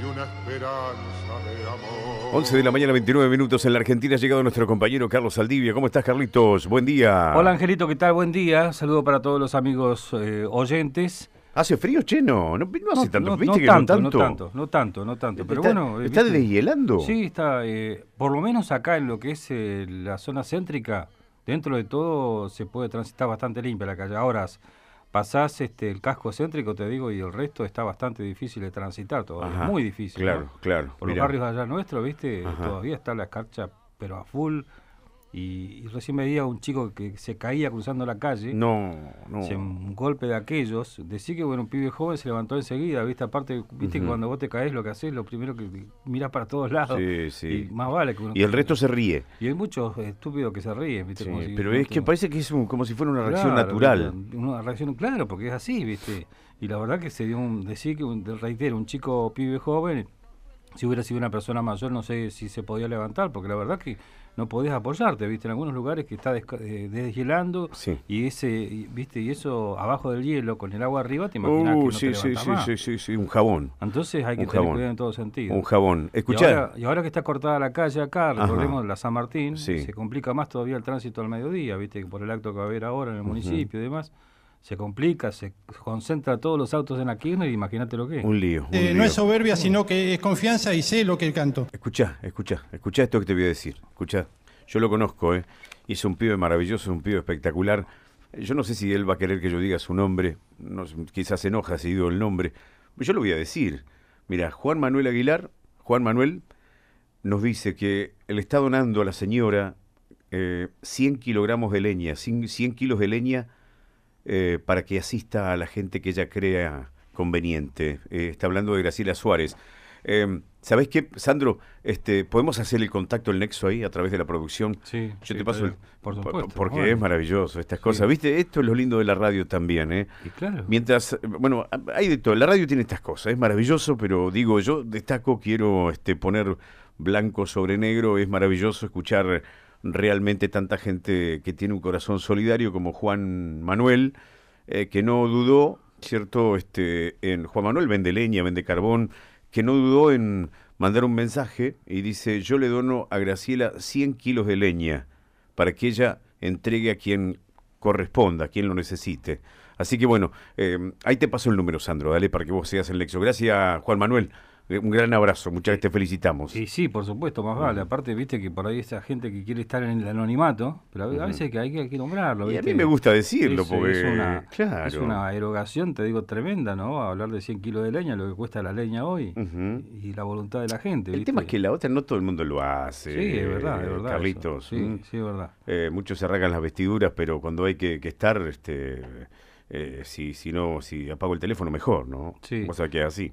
y una esperanza de amor. 11 de la mañana, 29 minutos en la Argentina. Ha llegado nuestro compañero Carlos Saldivia. ¿Cómo estás, Carlitos? Buen día. Hola Angelito, ¿qué tal? Buen día. Saludo para todos los amigos eh, oyentes. ¿Hace frío, Cheno? No, no hace tanto. no, ¿Viste no que tanto, no tanto? no tanto, no tanto, no tanto. Pero ¿Está, bueno, eh, ¿Está ¿viste? deshielando? Sí, está. eh, por lo menos acá en lo que es eh, la zona céntrica, dentro de todo se puede transitar bastante limpia la calle. Ahora pasás este, el casco céntrico, te digo, y el resto está bastante difícil de transitar todavía. Ajá, Muy difícil. Claro, ¿no? claro. Por mirá. los barrios allá nuestros, ¿viste? Ajá. Todavía está la escarcha, pero a full. Y, y recién veía un chico que se caía cruzando la calle. No, no. Un golpe de aquellos. Decir que bueno, un pibe joven se levantó enseguida, ¿viste? Aparte, viste Ujú. cuando vos te caes lo que haces, lo primero que miras para todos lados. Sí, sí. Y más vale que uno- Y el resto se ríe. Y hay muchos estúpidos que se ríen, ¿viste? Sí, Como si- pero es que parece que es un- como si fuera una reacción natural. ¿viste? Una reacción, claro, porque es así, ¿viste? Y la verdad que se dio un. Decir que, un, reitero, un chico pibe joven, si hubiera sido una persona mayor, no sé si se podía levantar, porque la verdad que no podías apoyarte, ¿viste? En algunos lugares que está eh, deshielando Sí. y ese, ¿viste? Y eso abajo del hielo con el agua arriba, te imaginas que Uh, no sí, te sí, sí, más. sí, sí, sí, un jabón. Entonces hay que Un tener jabón. cuidado en todo sentido. Un jabón. Y ahora, y ahora que está cortada la calle acá, Ajá. recordemos la San Martín, Sí. se complica más todavía el tránsito al mediodía, viste, por el acto que va a haber ahora en el municipio y demás. Se complica, se concentra todos los autos en la Kirchner y imagínate lo que es. Un lío. un Eh, no es soberbia, sino que es confianza y sé lo que canto. Escuchá, escuchá, escuchá esto que te voy a decir. Escuchá, yo lo conozco, ¿eh? Y es un pibe maravilloso, un pibe espectacular. Yo no sé si él va a querer que yo diga su nombre, no quizás se enoja si digo el nombre. Yo lo voy a decir. Mira, Juan Manuel Aguilar, Juan Manuel, nos dice que le está donando a la señora eh, 100 kilogramos de leña, 100, 100 kilos de leña eh, para que asista a la gente que ella crea conveniente. Eh, está hablando de Graciela Suárez. Eh, ¿Sabés qué, Sandro? Este, ¿Podemos hacer el contacto, el nexo ahí a través de la producción? Sí, Yo sí, te paso el... por po- supuesto. Porque Bueno. es maravilloso estas cosas. ¿Viste? Esto es lo lindo de la radio también, ¿eh? Y claro. Mientras, bueno, hay de todo. La radio tiene estas cosas, es maravilloso, pero digo, yo destaco, quiero este, poner blanco sobre negro, es maravilloso escuchar realmente tanta gente que tiene un corazón solidario como Juan Manuel, eh, que no dudó, ¿cierto? Este, en Juan Manuel vende leña, vende carbón, que no dudó en mandar un mensaje y dice, yo le dono a Graciela 100 kilos de leña para que ella entregue a quien corresponda, a quien lo necesite. Así que bueno, eh, ahí te paso el número, Sandro, dale para que vos seas el nexo. Gracias, Juan Manuel. Eh, Un gran abrazo, muchas veces te felicitamos. Y sí, por supuesto, más vale. Aparte, viste que por ahí esa gente que quiere estar en el anonimato, pero a veces que hay que, hay que nombrarlo. Y a mí me gusta decirlo, Es- porque, es una, claro. es una erogación, te digo, tremenda, ¿no? Hablar de 100 kilos de leña, lo que cuesta la leña hoy, y la voluntad de la gente. El ¿viste? tema es que la otra no todo el mundo lo hace. Sí, es verdad, es eh, verdad. Carlitos. Sí, sí, es verdad. Eh, muchos se arrancan las vestiduras, pero cuando hay que, que estar, este, eh, si, si no, si apago el teléfono, mejor, ¿no? Sí. Vos sabés que así.